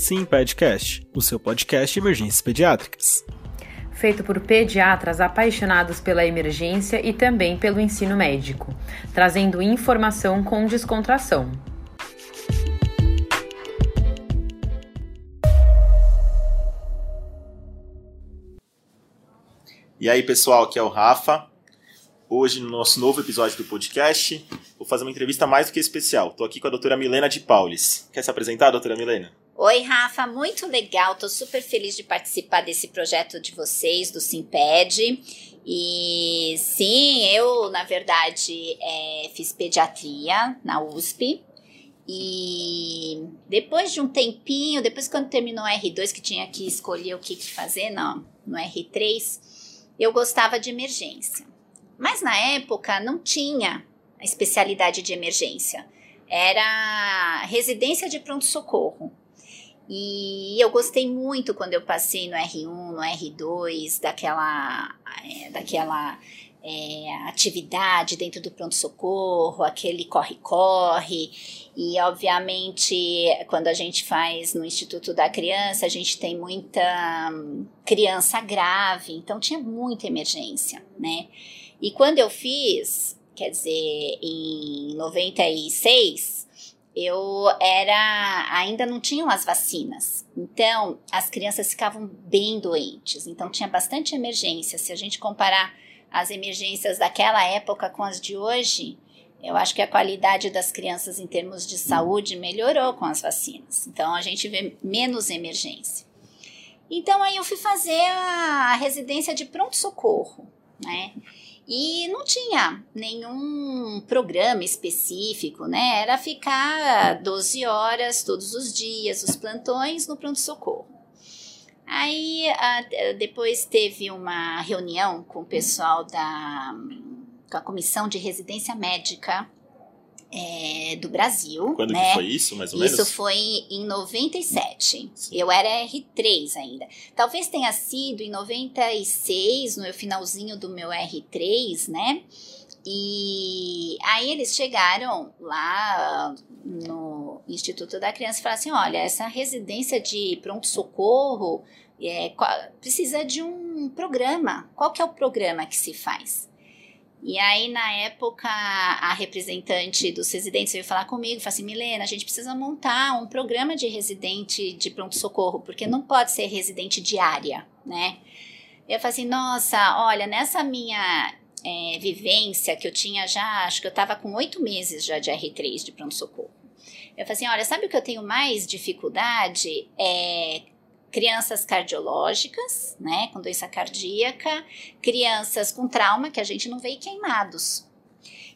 Sim Podcast, o seu podcast de emergências pediátricas. Feito por pediatras apaixonados pela emergência e também pelo ensino médico, trazendo informação com descontração. E aí, pessoal, aqui é o Rafa. Hoje, no nosso novo episódio do podcast, vou fazer uma entrevista mais do que especial. Estou aqui com a doutora Milena de Paulis. Quer se apresentar, doutora Milena? Oi, Rafa, muito legal. Estou super feliz de participar desse projeto de vocês, do Simped. E sim, eu, na verdade, é, fiz pediatria na USP. E depois de um tempinho, depois quando terminou o R2, que tinha que escolher o que, que fazer não, no R3, eu gostava de emergência. Mas na época não tinha a especialidade de emergência. Era residência de pronto-socorro. E eu gostei muito quando eu passei no R1, no R2, daquela, é, daquela é, atividade dentro do pronto-socorro, aquele corre-corre. E, obviamente, quando a gente faz no Instituto da Criança, a gente tem muita hum, criança grave, então tinha muita emergência, né? E quando eu fiz, quer dizer, em 96, eu era ainda não tinham as vacinas. Então, as crianças ficavam bem doentes. Então tinha bastante emergência. Se a gente comparar as emergências daquela época com as de hoje, eu acho que a qualidade das crianças em termos de saúde melhorou com as vacinas. Então a gente vê menos emergência. Então aí eu fui fazer a residência de pronto-socorro, né? E não tinha nenhum programa específico, né? Era ficar 12 horas todos os dias, os plantões no pronto-socorro. Aí depois teve uma reunião com o pessoal da com a comissão de residência médica é, do Brasil. Quando né? que foi isso, mais ou isso menos? Isso foi em 97. Sim. Eu era R3 ainda. Talvez tenha sido em 96, no finalzinho do meu R3, né? E aí eles chegaram lá no Instituto da Criança e falaram assim: olha, essa residência de pronto-socorro é, precisa de um programa. Qual que é o programa que se faz? E aí, na época, a representante dos residentes veio falar comigo, falou assim, Milena, a gente precisa montar um programa de residente de pronto-socorro, porque não pode ser residente diária, né? Eu falei assim, nossa, olha, nessa minha é, vivência que eu tinha já, acho que eu estava com oito meses já de R3 de pronto-socorro. Eu falei assim, olha, sabe o que eu tenho mais dificuldade? É crianças cardiológicas, né, com doença cardíaca, crianças com trauma, que a gente não e queimados.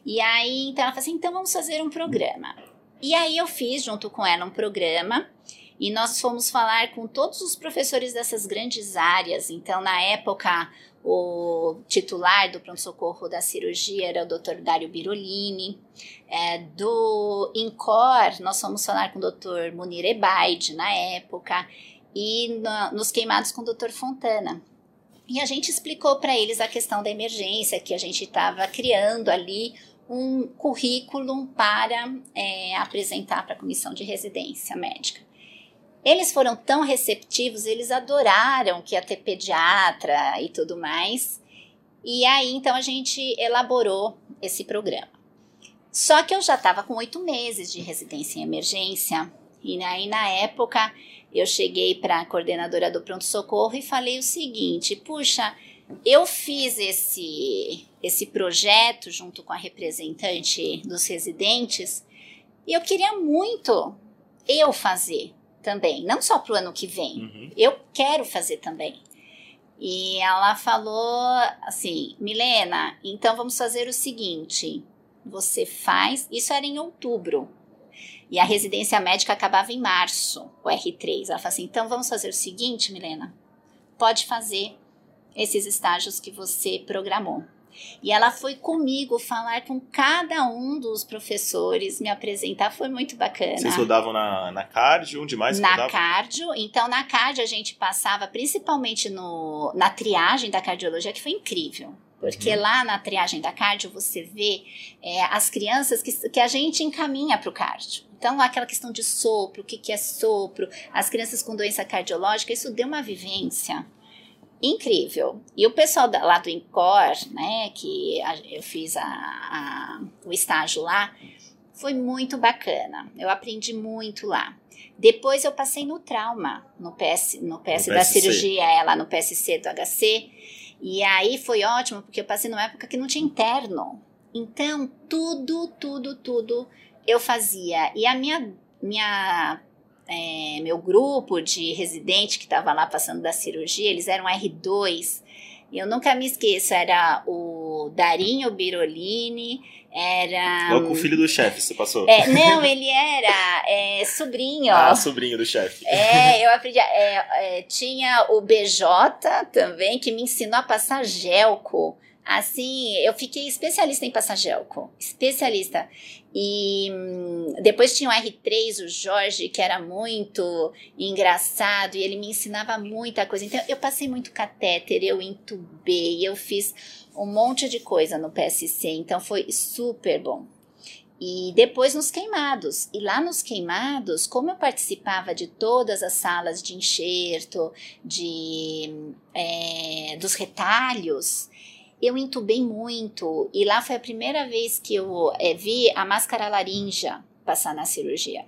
E aí, então ela falou assim, então vamos fazer um programa. E aí eu fiz, junto com ela, um programa, e nós fomos falar com todos os professores dessas grandes áreas. Então, na época, o titular do pronto-socorro da cirurgia era o Dr. Dário Birolini. É, do INCOR, nós fomos falar com o Dr. Munir Ebaide, na época e nos queimados com o Dr. Fontana. E a gente explicou para eles a questão da emergência, que a gente estava criando ali um currículo para é, apresentar para a comissão de residência médica. Eles foram tão receptivos, eles adoraram que ia ter pediatra e tudo mais. E aí, então, a gente elaborou esse programa. Só que eu já estava com oito meses de residência em emergência, e aí, na época, eu cheguei para a coordenadora do pronto-socorro e falei o seguinte: puxa, eu fiz esse, esse projeto junto com a representante dos residentes e eu queria muito eu fazer também, não só para o ano que vem, uhum. eu quero fazer também. E ela falou assim: Milena, então vamos fazer o seguinte: você faz. Isso era em outubro. E a residência médica acabava em março, o R3. Ela falou assim: então vamos fazer o seguinte, Milena, pode fazer esses estágios que você programou. E ela foi comigo falar com cada um dos professores, me apresentar, foi muito bacana. Vocês rodavam na, na cardio, onde mais Na rodava? cardio, então na cardio a gente passava principalmente no, na triagem da cardiologia, que foi incrível Porque uhum. lá na triagem da cardio você vê é, as crianças que, que a gente encaminha para o cardio. Então, aquela questão de sopro, o que, que é sopro, as crianças com doença cardiológica, isso deu uma vivência incrível. E o pessoal da, lá do INCOR, né, que a, eu fiz a, a, o estágio lá, foi muito bacana. Eu aprendi muito lá. Depois eu passei no trauma, no PS, no PS no da PSC. cirurgia, é, lá no PSC do HC. E aí foi ótimo, porque eu passei numa época que não tinha interno. Então, tudo, tudo, tudo eu fazia. E a minha, minha é, meu grupo de residente que estava lá passando da cirurgia, eles eram R2. E eu nunca me esqueço, era o Darinho Birolini, era. Logo o filho do chefe, você passou. É, não, ele era é, sobrinho. Ah, sobrinho do chefe. É, eu aprendi. É, é tinha o BJ também, que me ensinou a passar gelco. Assim, eu fiquei especialista em passar gelco. Especialista. E hum, depois tinha o R3, o Jorge, que era muito engraçado e ele me ensinava muita coisa. Então, eu passei muito catéter, eu entubei, eu fiz um monte de coisa no PSC, então foi super bom. E depois nos queimados. E lá nos queimados, como eu participava de todas as salas de enxerto, de, é, dos retalhos, eu entubei muito. E lá foi a primeira vez que eu é, vi a máscara larinja passar na cirurgia.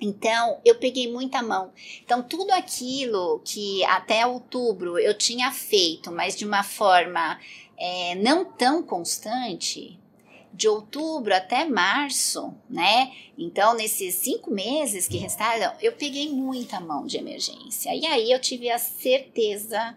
Então, eu peguei muita mão. Então, tudo aquilo que até outubro eu tinha feito, mas de uma forma é, não tão constante, de outubro até março, né? Então, nesses cinco meses que restaram, eu peguei muita mão de emergência. E aí eu tive a certeza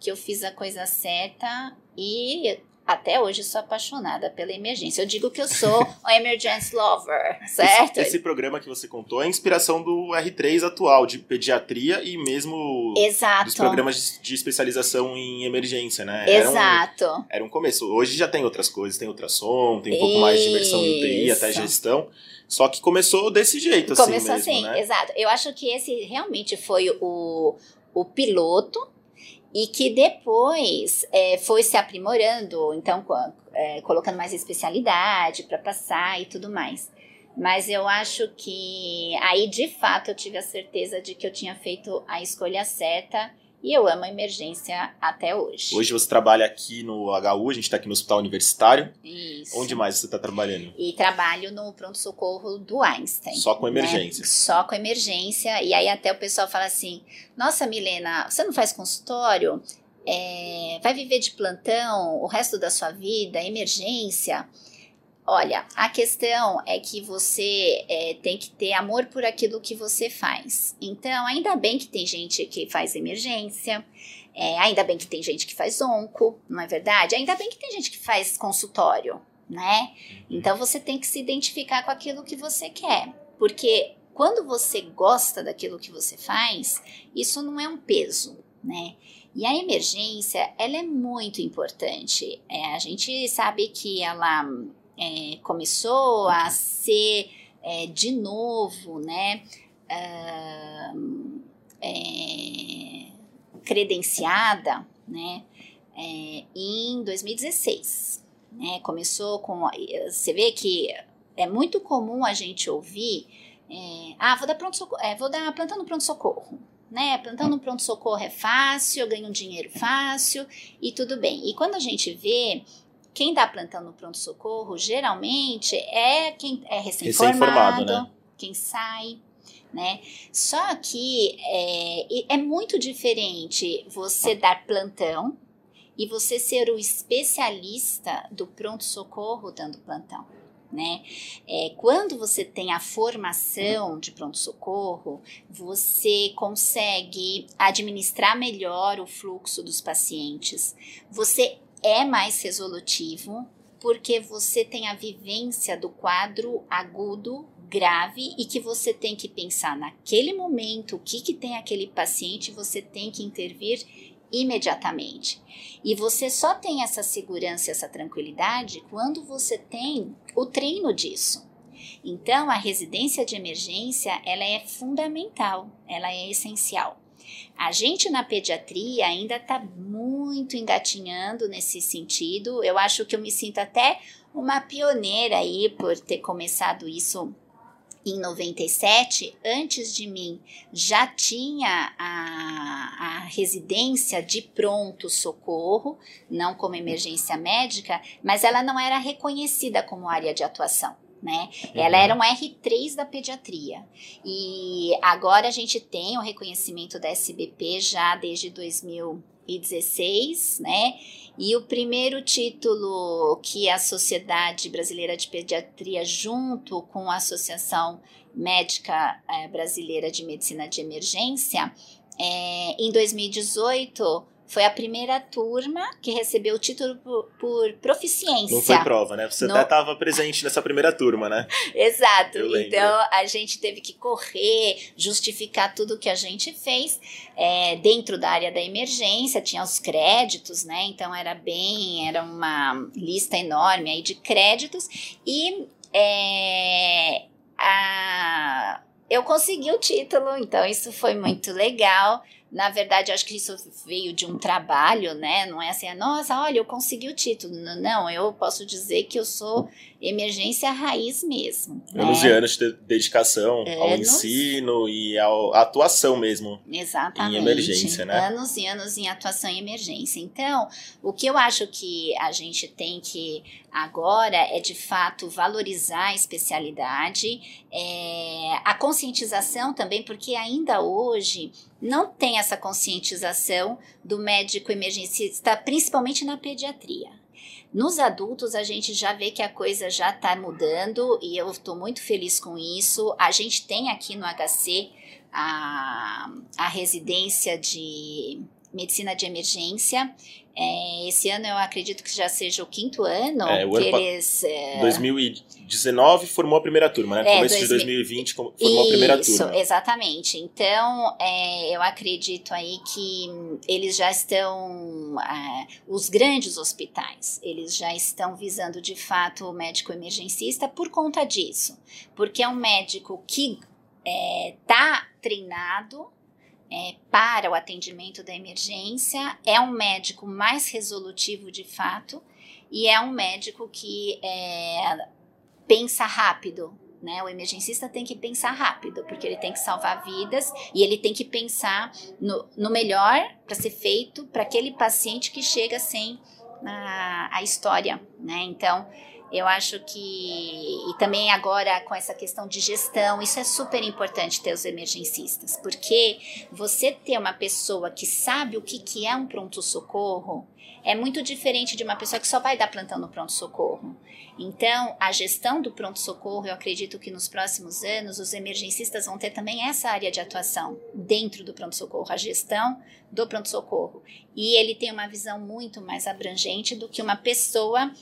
que eu fiz a coisa certa e até hoje sou apaixonada pela emergência. Eu digo que eu sou um emergency lover, certo? Esse, esse, programa que você contou é a inspiração do R3 atual, de pediatria e mesmo Exato. dos programas de, de especialização em emergência, né? Exato. Era um, era um começo. Hoje já tem outras coisas, tem ultrassom, tem um pouco mais de imersão em UTI, até gestão. Só que começou desse jeito, começou assim Começou assim, né? exato. Eu acho que esse realmente foi o, o piloto e que depois é, foi se aprimorando, então é, colocando mais especialidade para passar e tudo mais. Mas eu acho que aí de fato eu tive a certeza de que eu tinha feito a escolha certa e eu amo a emergência até hoje. Hoje você trabalha aqui no HU, a gente está aqui no Hospital Universitário. Isso. Onde mais você está trabalhando? E trabalho no pronto-socorro do Einstein. Só com né? emergência. Né? Só com emergência. E aí até o pessoal fala assim: Nossa, Milena, você não faz consultório? É, vai viver de plantão o resto da sua vida, emergência? Olha, a questão é que você é, tem que ter amor por aquilo que você faz. Então, ainda bem que tem gente que faz emergência, é, ainda bem que tem gente que faz onco, não é verdade? Ainda bem que tem gente que faz consultório, né? Então, você tem que se identificar com aquilo que você quer, porque quando você gosta daquilo que você faz, isso não é um peso, né? E a emergência, ela é muito importante. É, a gente sabe que ela é, começou a ser é, de novo, né, uh, credenciada, né, é, em 2016. Né, começou com, você vê que é muito comum a gente ouvir, é, ah, vou dar pronto socorro, vou dar plantando pronto socorro, né? Plantando pronto socorro é fácil, eu ganho um dinheiro fácil e tudo bem. E quando a gente vê quem dá plantão no pronto-socorro, geralmente, é quem é recém-formado, recém né? quem sai, né? Só que é, é muito diferente você dar plantão e você ser o especialista do pronto-socorro dando plantão. Né? É, quando você tem a formação de pronto-socorro, você consegue administrar melhor o fluxo dos pacientes, você é mais resolutivo porque você tem a vivência do quadro agudo grave e que você tem que pensar naquele momento o que, que tem aquele paciente, você tem que intervir imediatamente. E você só tem essa segurança, essa tranquilidade quando você tem o treino disso. Então, a residência de emergência, ela é fundamental, ela é essencial. A gente na pediatria ainda está muito engatinhando nesse sentido. Eu acho que eu me sinto até uma pioneira aí por ter começado isso em 97, antes de mim, já tinha a, a residência de pronto-socorro, não como emergência médica, mas ela não era reconhecida como área de atuação. Né? Uhum. Ela era um R3 da pediatria. E agora a gente tem o reconhecimento da SBP já desde 2016, né? E o primeiro título que a Sociedade Brasileira de Pediatria, junto com a Associação Médica é, Brasileira de Medicina de Emergência, é, em 2018 foi a primeira turma que recebeu o título por, por proficiência. Não foi prova, né? Você no... até estava presente nessa primeira turma, né? Exato. Então a gente teve que correr, justificar tudo que a gente fez é, dentro da área da emergência, tinha os créditos, né? Então era bem, era uma lista enorme aí de créditos e é, a, eu consegui o título, então isso foi muito legal. Na verdade, acho que isso veio de um trabalho, né? Não é assim, nossa, olha, eu consegui o título. Não, eu posso dizer que eu sou emergência raiz mesmo. Anos né? e anos de dedicação anos, ao ensino e à atuação mesmo. Exatamente. Em emergência, né? Anos e anos em atuação em emergência. Então, o que eu acho que a gente tem que agora é de fato valorizar a especialidade, é, a conscientização também, porque ainda hoje não tem essa conscientização do médico emergencista, principalmente na pediatria. Nos adultos, a gente já vê que a coisa já está mudando e eu estou muito feliz com isso. A gente tem aqui no HC a, a residência de medicina de emergência. É, esse ano eu acredito que já seja o quinto ano é, o que ano eles. É... 2019 formou a primeira turma, né? É, Começo 2000... de 2020 formou Isso, a primeira turma. Isso, exatamente. Então é, eu acredito aí que eles já estão. É, os grandes hospitais, eles já estão visando de fato o médico emergencista por conta disso. Porque é um médico que está é, treinado é, para o atendimento da emergência, é um médico mais resolutivo de fato e é um médico que é, pensa rápido. Né? O emergencista tem que pensar rápido, porque ele tem que salvar vidas e ele tem que pensar no, no melhor para ser feito para aquele paciente que chega sem a, a história. Né? Então, eu acho que, e também agora com essa questão de gestão, isso é super importante ter os emergencistas, porque você ter uma pessoa que sabe o que, que é um pronto-socorro é muito diferente de uma pessoa que só vai dar plantão no pronto-socorro. Então, a gestão do pronto-socorro, eu acredito que nos próximos anos os emergencistas vão ter também essa área de atuação dentro do pronto-socorro, a gestão do pronto-socorro. E ele tem uma visão muito mais abrangente do que uma pessoa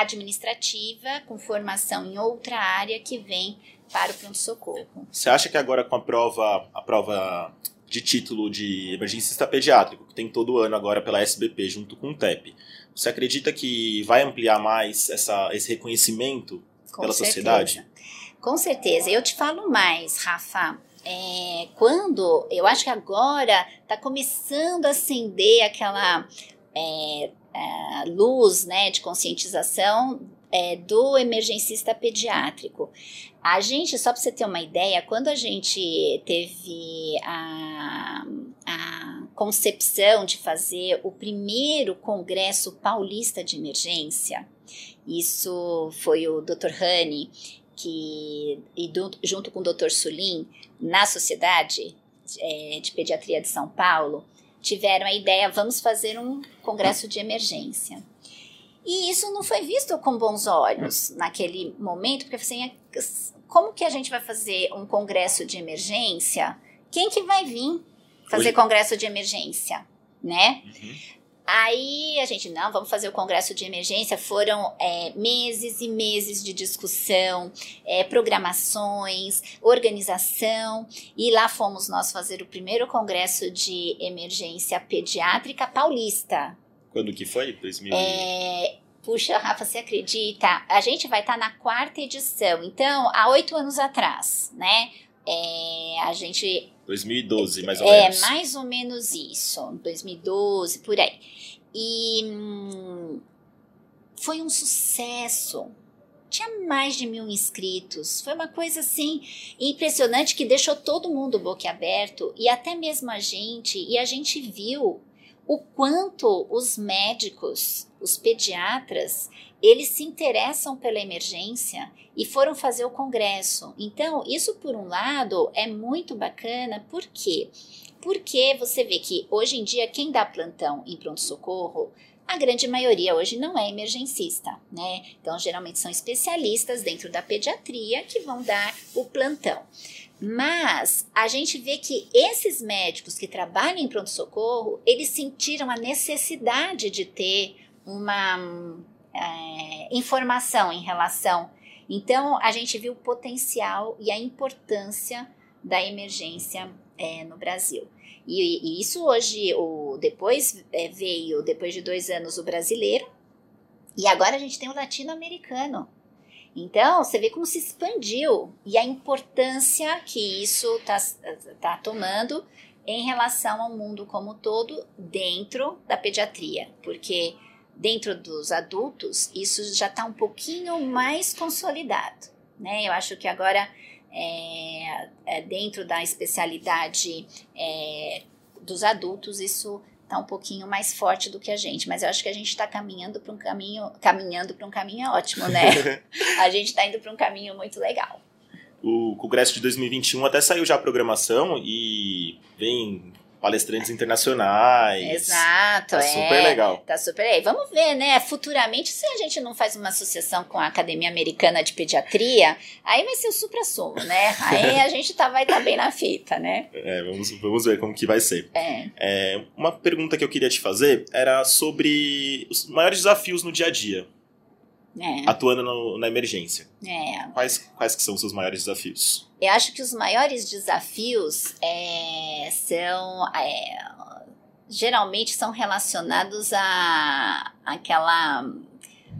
administrativa com formação em outra área que vem para o pronto-socorro. Você acha que agora com a prova, a prova de título de emergencista pediátrico, que tem todo ano agora pela SBP junto com o TEP, você acredita que vai ampliar mais essa, esse reconhecimento com pela certeza. sociedade? Com certeza. Eu te falo mais, Rafa. É, quando eu acho que agora está começando a acender aquela é, luz né, de conscientização é, do emergencista pediátrico. A gente, só para você ter uma ideia, quando a gente teve a, a concepção de fazer o primeiro congresso paulista de emergência, isso foi o Dr. Rani, que, e do, junto com o Dr. Sulim, na Sociedade é, de Pediatria de São Paulo, tiveram a ideia, vamos fazer um congresso de emergência. E isso não foi visto com bons olhos naquele momento, porque assim, como que a gente vai fazer um congresso de emergência? Quem que vai vir fazer Hoje... congresso de emergência, né? Uhum. Aí a gente, não, vamos fazer o congresso de emergência. Foram é, meses e meses de discussão, é, programações, organização. E lá fomos nós fazer o primeiro congresso de emergência pediátrica paulista. Quando que foi? 2000? É, puxa, Rafa, você acredita? A gente vai estar tá na quarta edição. Então, há oito anos atrás, né? É, a gente 2012, mais ou é, menos. É, mais ou menos isso. 2012, por aí. E hum, foi um sucesso. Tinha mais de mil inscritos. Foi uma coisa assim impressionante que deixou todo mundo boquiaberto e até mesmo a gente. E a gente viu o quanto os médicos, os pediatras, eles se interessam pela emergência e foram fazer o congresso. Então, isso por um lado é muito bacana, por quê? Porque você vê que hoje em dia quem dá plantão em pronto-socorro, a grande maioria hoje não é emergencista, né? Então, geralmente são especialistas dentro da pediatria que vão dar o plantão. Mas a gente vê que esses médicos que trabalham em pronto-socorro, eles sentiram a necessidade de ter uma é, informação em relação. Então, a gente viu o potencial e a importância da emergência é, no Brasil. E, e, isso hoje, o, depois é, veio, depois de dois anos, o brasileiro, e agora a gente tem o latino-americano. Então, você vê como se expandiu e a importância que isso está tá tomando em relação ao mundo como um todo dentro da pediatria, porque dentro dos adultos isso já está um pouquinho mais consolidado, né? Eu acho que agora é, é dentro da especialidade é, dos adultos isso tá um pouquinho mais forte do que a gente, mas eu acho que a gente está caminhando para um caminho, caminhando para um caminho ótimo, né? a gente está indo para um caminho muito legal. O Congresso de 2021 até saiu já a programação e vem palestrantes internacionais. Exato, tá é. super legal. Tá super aí. Vamos ver, né? Futuramente, se a gente não faz uma associação com a Academia Americana de Pediatria, aí vai ser o supra-sumo, né? Aí a gente tá, vai estar tá bem na fita, né? É, vamos, vamos ver como que vai ser. É. é. Uma pergunta que eu queria te fazer era sobre os maiores desafios no dia a dia. É. Atuando no, na emergência. É. Quais, quais que são os seus maiores desafios? Eu acho que os maiores desafios é, são é, geralmente são relacionados a aquela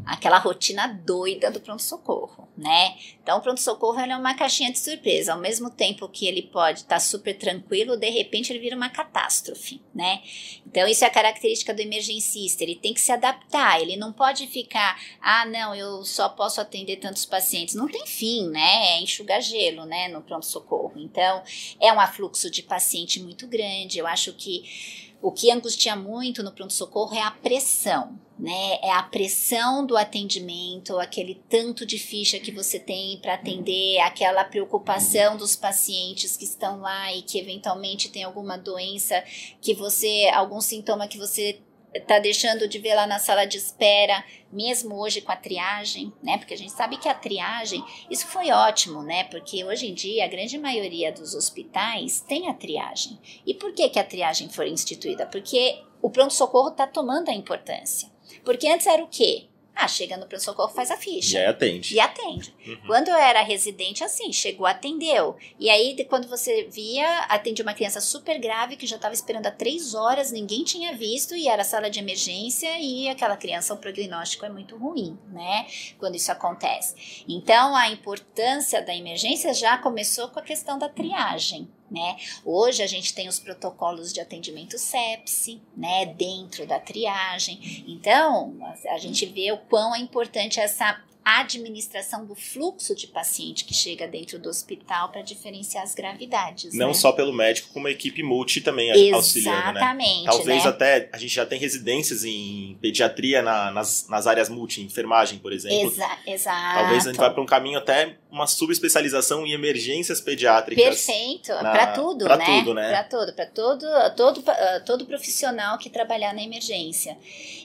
aquela rotina doida do pronto-socorro, né? Então, o pronto-socorro é uma caixinha de surpresa. Ao mesmo tempo que ele pode estar tá super tranquilo, de repente ele vira uma catástrofe, né? Então, isso é a característica do emergencista. Ele tem que se adaptar. Ele não pode ficar, ah, não, eu só posso atender tantos pacientes. Não tem fim, né? É enxugar gelo, né? No pronto-socorro. Então, é um afluxo de paciente muito grande. Eu acho que o que angustia muito no pronto-socorro é a pressão, né? É a pressão do atendimento, aquele tanto de ficha que você tem para atender, aquela preocupação dos pacientes que estão lá e que eventualmente tem alguma doença que você, algum sintoma que você tá deixando de ver lá na sala de espera, mesmo hoje com a triagem, né? Porque a gente sabe que a triagem, isso foi ótimo, né? Porque hoje em dia a grande maioria dos hospitais tem a triagem. E por que que a triagem foi instituída? Porque o pronto-socorro está tomando a importância. Porque antes era o quê? Ah, chega no pronto-socorro, faz a ficha. E atende. E atende. Uhum. Quando eu era residente, assim, chegou, atendeu. E aí, quando você via, atendia uma criança super grave que já estava esperando há três horas, ninguém tinha visto, e era sala de emergência, e aquela criança, o prognóstico é muito ruim, né? Quando isso acontece. Então, a importância da emergência já começou com a questão da triagem. Né? Hoje a gente tem os protocolos de atendimento sepsi, né, dentro da triagem. Então, a gente vê o quão é importante essa administração do fluxo de paciente que chega dentro do hospital para diferenciar as gravidades. Não né? só pelo médico, como a equipe multi também Exatamente, auxiliando, né? Exatamente. Talvez né? até a gente já tem residências em pediatria na, nas, nas áreas multi, enfermagem, por exemplo. Exa exato. Talvez a gente vá para um caminho até uma subespecialização em emergências pediátricas. Perfeito, para tudo, pra né? Tudo, né? Para tudo, para todo, todo, todo profissional que trabalhar na emergência.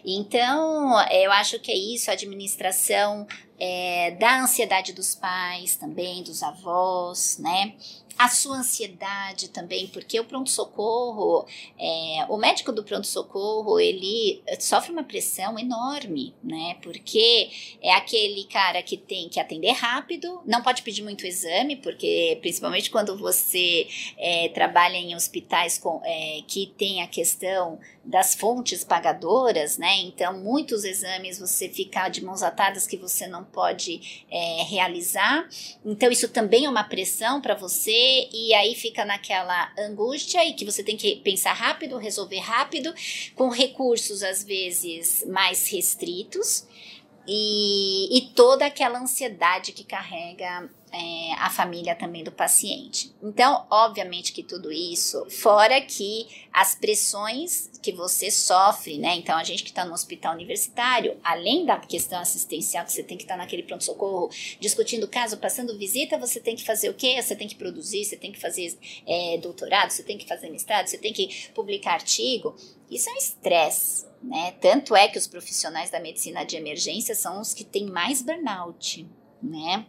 Então, eu acho que é isso, a administração é, da ansiedade dos pais também, dos avós, né? A sua ansiedade também, porque o pronto-socorro, é, o médico do pronto-socorro, ele sofre uma pressão enorme, né? Porque é aquele cara que tem que atender rápido, não pode pedir muito exame, porque principalmente quando você é, trabalha em hospitais com, é, que tem a questão das fontes pagadoras, né? Então, muitos exames você fica de mãos atadas que você não pode é, realizar. Então, isso também é uma pressão para você e aí fica naquela angústia e que você tem que pensar rápido, resolver rápido, com recursos às vezes mais restritos e, e toda aquela ansiedade que carrega é, a família também do paciente. Então, obviamente que tudo isso, fora que as pressões que você sofre, né? Então, a gente que está no hospital universitário, além da questão assistencial, que você tem que estar tá naquele pronto-socorro discutindo o caso, passando visita, você tem que fazer o quê? Você tem que produzir, você tem que fazer é, doutorado, você tem que fazer mestrado, você tem que publicar artigo. Isso é um estresse, né? Tanto é que os profissionais da medicina de emergência são os que têm mais burnout, né?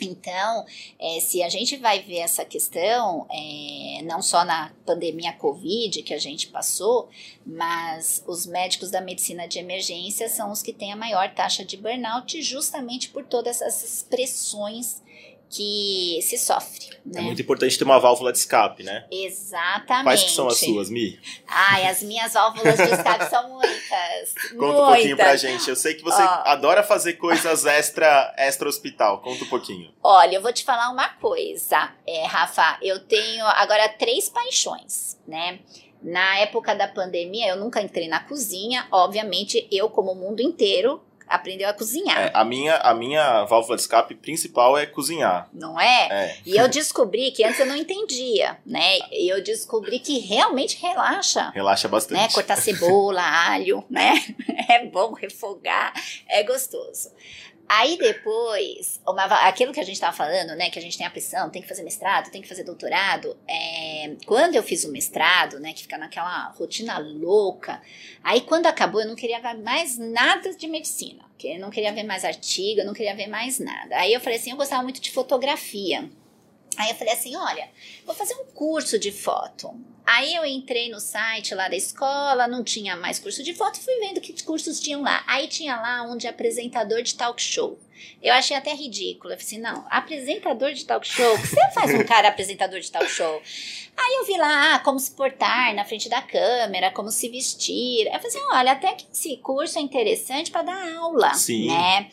Então, é, se a gente vai ver essa questão, é, não só na pandemia Covid que a gente passou, mas os médicos da medicina de emergência são os que têm a maior taxa de burnout, justamente por todas essas pressões que se sofre. É né? É muito importante ter uma válvula de escape, né? Exatamente. Quais que são as suas, Mi? Ai, as minhas válvulas de escape são muitas. Conta muitas. um pouquinho pra gente. Eu sei que você adora fazer coisas extra, extra hospital. Conta um pouquinho. Olha, eu vou te falar uma coisa, é, Rafa. Eu tenho agora três paixões, né? Na época da pandemia, eu nunca entrei na cozinha. Obviamente, eu, como o mundo inteiro, aprendeu a cozinhar. É, a, minha, a minha válvula de escape principal é cozinhar. Não é? é? E eu descobri que antes eu não entendia, né? E eu descobri que realmente relaxa. Relaxa bastante. Né? Cortar cebola, alho, né? É bom refogar, é gostoso. Aí depois, uma, aquilo que a gente estava falando, né, que a gente tem a pressão, tem que fazer mestrado, tem que fazer doutorado. É, quando eu fiz o mestrado, né, que fica naquela rotina louca, aí quando acabou eu não queria ver mais nada de medicina, porque eu não queria ver mais artigo, eu não queria ver mais nada. Aí eu falei assim, eu gostava muito de fotografia. Aí eu falei assim, olha, vou fazer um curso de foto. Aí eu entrei no site lá da escola, não tinha mais curso de foto, fui vendo que cursos tinham lá. Aí tinha lá um de apresentador de talk show. Eu achei até ridículo. Eu falei assim, não, apresentador de talk show? O que você faz um cara apresentador de talk show? Aí eu vi lá ah, como se portar na frente da câmera, como se vestir. Eu falei assim, olha, até que esse curso é interessante para dar aula, Sim. né?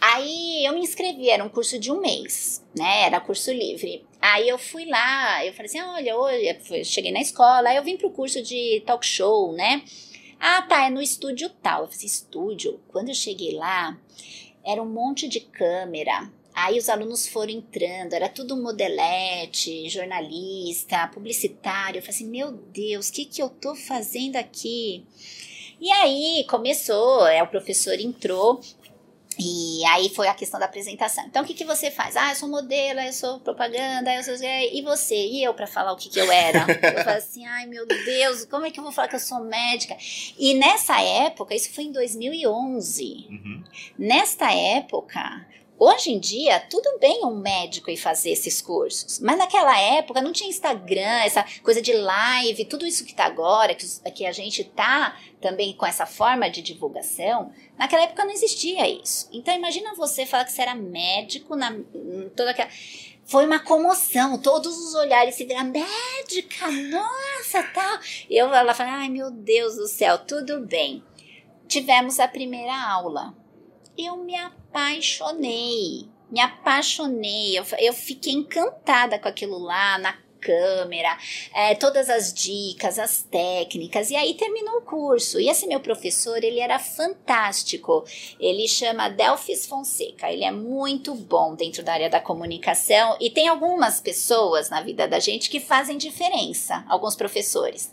Aí eu me inscrevi, era um curso de um mês, né? Era curso livre. Aí eu fui lá, eu falei assim: olha, hoje cheguei na escola, aí eu vim pro curso de talk show, né? Ah, tá, é no estúdio tal. Eu falei, estúdio? Quando eu cheguei lá, era um monte de câmera. Aí os alunos foram entrando, era tudo modelete, jornalista, publicitário. Eu falei assim: meu Deus, o que, que eu tô fazendo aqui? E aí começou, é, o professor entrou e aí foi a questão da apresentação. Então, o que, que você faz? Ah, eu sou modelo, eu sou propaganda, eu sou... E você? E eu para falar o que, que eu era? Eu falo assim, ai meu Deus, como é que eu vou falar que eu sou médica? E nessa época, isso foi em 2011. Uhum. Nesta época, Hoje em dia, tudo bem um médico ir fazer esses cursos, mas naquela época não tinha Instagram, essa coisa de live, tudo isso que está agora, que, que a gente tá também com essa forma de divulgação, naquela época não existia isso. Então imagina você falar que você era médico na toda aquela foi uma comoção, todos os olhares se viram, médica, nossa, tal. Eu ela falei, ai meu Deus do céu, tudo bem. Tivemos a primeira aula eu me apaixonei. Me apaixonei. Eu, eu fiquei encantada com aquilo lá, na câmera, é, todas as dicas, as técnicas, e aí terminou o curso. E esse meu professor, ele era fantástico. Ele chama Delfis Fonseca. Ele é muito bom dentro da área da comunicação e tem algumas pessoas na vida da gente que fazem diferença, alguns professores.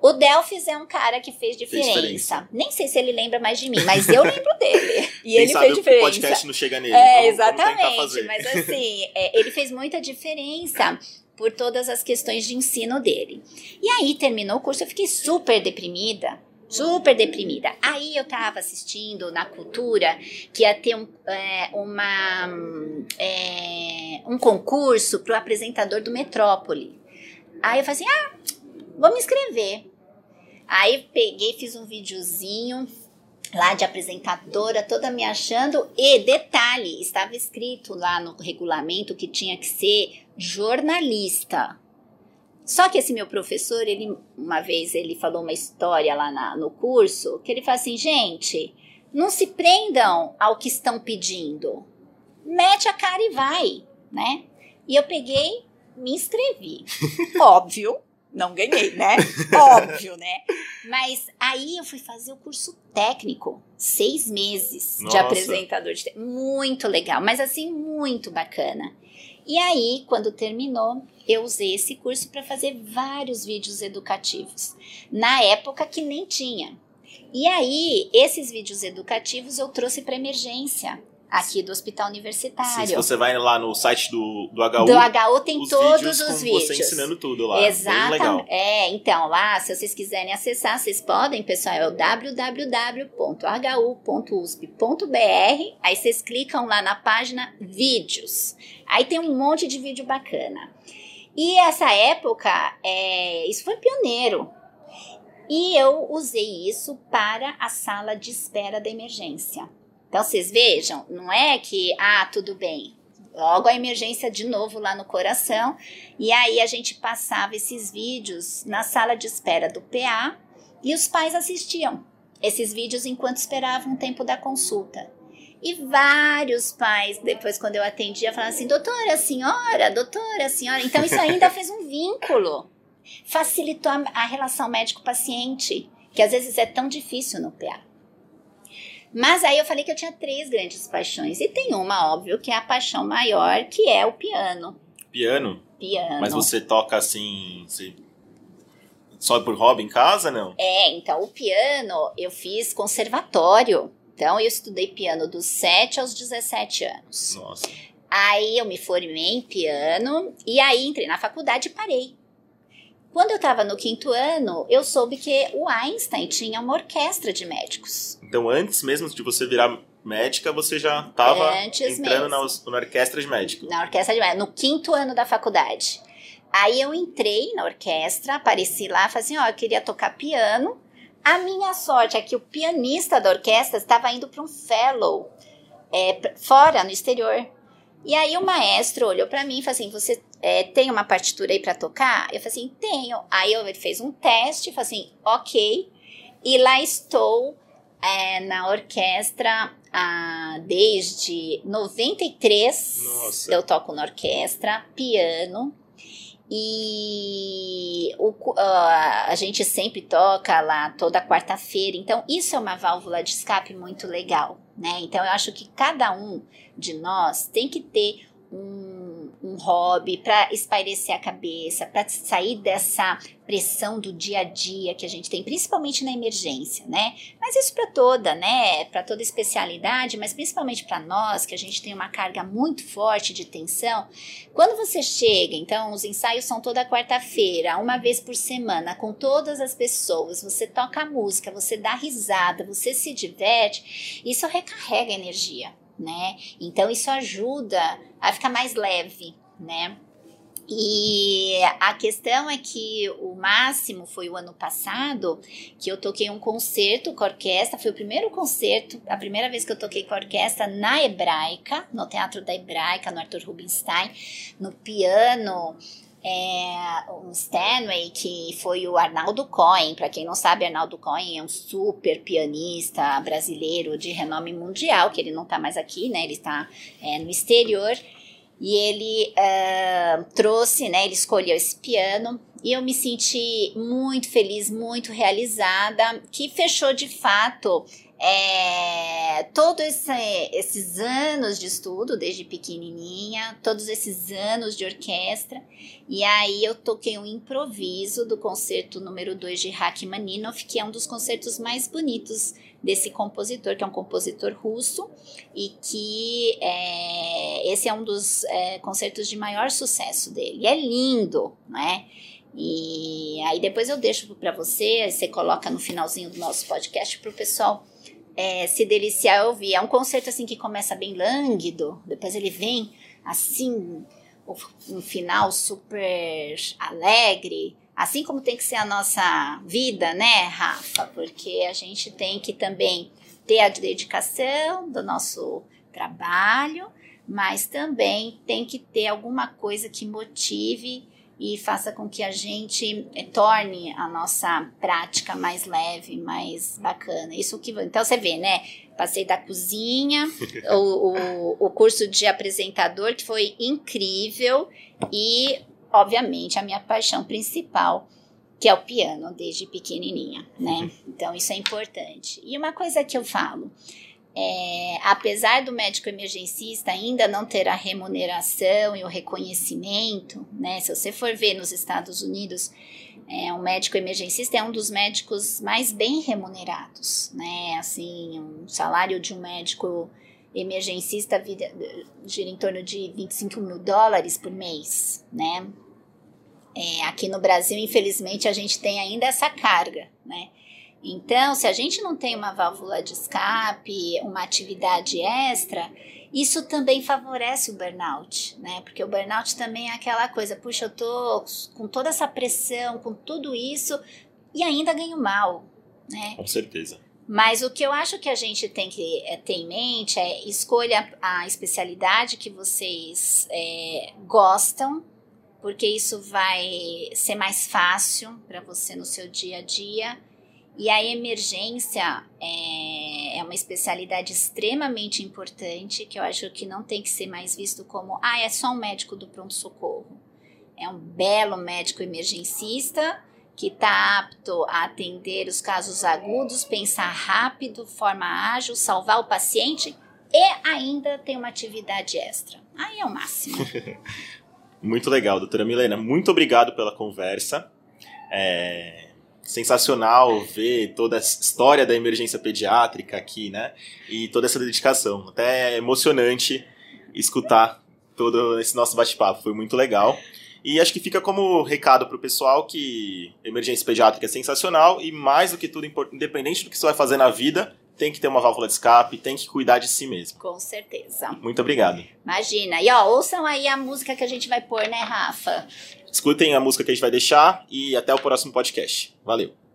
O Delphis é um cara que fez diferença. fez diferença. Nem sei se ele lembra mais de mim, mas eu lembro dele. E Quem ele fez diferença. O podcast não chega nele. É, exatamente. Mas assim, é, ele fez muita diferença por todas as questões de ensino dele. E aí terminou o curso, eu fiquei super deprimida. Super deprimida. Aí eu tava assistindo na cultura que ia ter um, é, uma, é, um concurso para o apresentador do Metrópole. Aí eu falei assim: ah, vou me inscrever. Aí peguei, fiz um videozinho lá de apresentadora, toda me achando. E detalhe, estava escrito lá no regulamento que tinha que ser jornalista. Só que esse meu professor, ele uma vez ele falou uma história lá na, no curso, que ele fala assim, gente, não se prendam ao que estão pedindo. Mete a cara e vai, né? E eu peguei, me inscrevi. Óbvio, não ganhei, né? Óbvio, né? Mas aí eu fui fazer o curso técnico, seis meses Nossa. de apresentador de te- Muito legal, mas assim, muito bacana. E aí, quando terminou, eu usei esse curso para fazer vários vídeos educativos. Na época que nem tinha. E aí, esses vídeos educativos eu trouxe para emergência aqui do Hospital Universitário. Se você vai lá no site do, do HU, Do HU tem os todos vídeos os vídeos. você ensinando tudo lá. Exatamente. É, então lá, se vocês quiserem acessar, vocês podem, pessoal, é o www.hu.usp.br. Aí vocês clicam lá na página vídeos. Aí tem um monte de vídeo bacana. E essa época, é, isso foi pioneiro. E eu usei isso para a sala de espera da emergência. Então vocês vejam, não é que, ah, tudo bem, logo a emergência de novo lá no coração. E aí a gente passava esses vídeos na sala de espera do PA e os pais assistiam esses vídeos enquanto esperavam o tempo da consulta. E vários pais, depois quando eu atendia, falavam assim: doutora, senhora, doutora, senhora. Então isso ainda fez um vínculo. Facilitou a, a relação médico-paciente, que às vezes é tão difícil no PA. Mas aí eu falei que eu tinha três grandes paixões. E tem uma, óbvio, que é a paixão maior, que é o piano. Piano, Piano. mas você toca assim. Você... Só por hobby em casa, não? É, então o piano eu fiz conservatório. Então eu estudei piano dos 7 aos 17 anos. Nossa. Aí eu me formei em piano e aí entrei na faculdade e parei. Quando eu estava no quinto ano, eu soube que o Einstein tinha uma orquestra de médicos. Então, antes mesmo de você virar médica, você já estava entrando na, na orquestra de médico. Na orquestra de médicos, no quinto ano da faculdade. Aí eu entrei na orquestra, apareci lá, falei assim, ó, eu queria tocar piano. A minha sorte é que o pianista da orquestra estava indo para um fellow é, fora, no exterior. E aí o maestro olhou para mim e falou assim, você é, tem uma partitura aí para tocar? Eu falei assim, tenho. Aí eu- ele fez um teste, falou assim, ok. E lá estou é, na orquestra ah, desde 93. Nossa. Eu toco na orquestra, piano. E o ah, a gente sempre toca lá toda quarta-feira. Então, isso é uma válvula de escape muito legal, né? Então, eu acho que cada um de nós tem que ter um, um hobby para espairecer a cabeça, para sair dessa pressão do dia a dia que a gente tem, principalmente na emergência, né? Mas isso para toda, né? Para toda especialidade, mas principalmente para nós, que a gente tem uma carga muito forte de tensão. Quando você chega, então, os ensaios são toda quarta-feira, uma vez por semana, com todas as pessoas, você toca música, você dá risada, você se diverte, isso recarrega energia, né? Então, isso ajuda a ficar mais leve, né? E a questão é que o máximo foi o ano passado que eu toquei um concerto com a orquestra, foi o primeiro concerto, a primeira vez que eu toquei com a orquestra na Hebraica, no Teatro da Hebraica, no Arthur Rubinstein, no piano, é, um Stanway, que foi o Arnaldo Cohen. Para quem não sabe, Arnaldo Cohen é um super pianista brasileiro de renome mundial, que ele não está mais aqui, né? Ele está é, no exterior. E ele ah, trouxe, né? Ele escolheu esse piano e eu me senti muito feliz, muito realizada, que fechou de fato é, todos esse, esses anos de estudo, desde pequenininha, todos esses anos de orquestra. E aí eu toquei um improviso do concerto número 2 de Rachmaninoff, que é um dos concertos mais bonitos desse compositor, que é um compositor russo, e que é, esse é um dos é, concertos de maior sucesso dele. E é lindo, né? E aí depois eu deixo para você, você coloca no finalzinho do nosso podcast para o pessoal é, se deliciar e ouvir. É um concerto assim que começa bem lânguido, depois ele vem assim, um final super alegre, assim como tem que ser a nossa vida, né, Rafa? Porque a gente tem que também ter a dedicação do nosso trabalho, mas também tem que ter alguma coisa que motive e faça com que a gente eh, torne a nossa prática mais leve, mais bacana. Isso que então você vê, né? Passei da cozinha, o, o, o curso de apresentador que foi incrível e obviamente, a minha paixão principal, que é o piano, desde pequenininha, né? Então, isso é importante. E uma coisa que eu falo, é, apesar do médico emergencista ainda não ter a remuneração e o reconhecimento, né? Se você for ver nos Estados Unidos, é, um médico emergencista é um dos médicos mais bem remunerados, né? Assim, um salário de um médico emergencista gira em torno de 25 mil dólares por mês, né? É, aqui no Brasil, infelizmente, a gente tem ainda essa carga, né? Então, se a gente não tem uma válvula de escape, uma atividade extra, isso também favorece o burnout, né? Porque o burnout também é aquela coisa, puxa, eu tô com toda essa pressão, com tudo isso e ainda ganho mal, né? Com certeza. Mas o que eu acho que a gente tem que é, ter em mente é escolha a especialidade que vocês é, gostam, porque isso vai ser mais fácil para você no seu dia a dia e a emergência é, é, uma especialidade extremamente importante que eu acho que não tem que ser mais visto como, ah, é só um médico do pronto-socorro. É um belo médico emergencista que está apto a atender os casos agudos, pensar rápido, forma ágil, salvar o paciente e ainda tem uma atividade extra. Aí é o máximo. muito legal, doutora Milena. Muito obrigado pela conversa. É, sensacional ver toda a história da emergência pediátrica aqui, né? E toda essa dedicação. Até é emocionante escutar todo esse nosso bate-papo. Foi muito legal. E acho que fica como recado para o pessoal que emergência pediátrica é sensacional e mais do que tudo, independente do que você vai fazer na vida, tem que ter uma válvula de escape, tem que cuidar de si mesmo. Com certeza. Muito obrigado. Imagina. E ó, ouçam aí a música que a gente vai pôr, né, Rafa? Escutem a música que a gente vai deixar e até o próximo podcast. Valeu!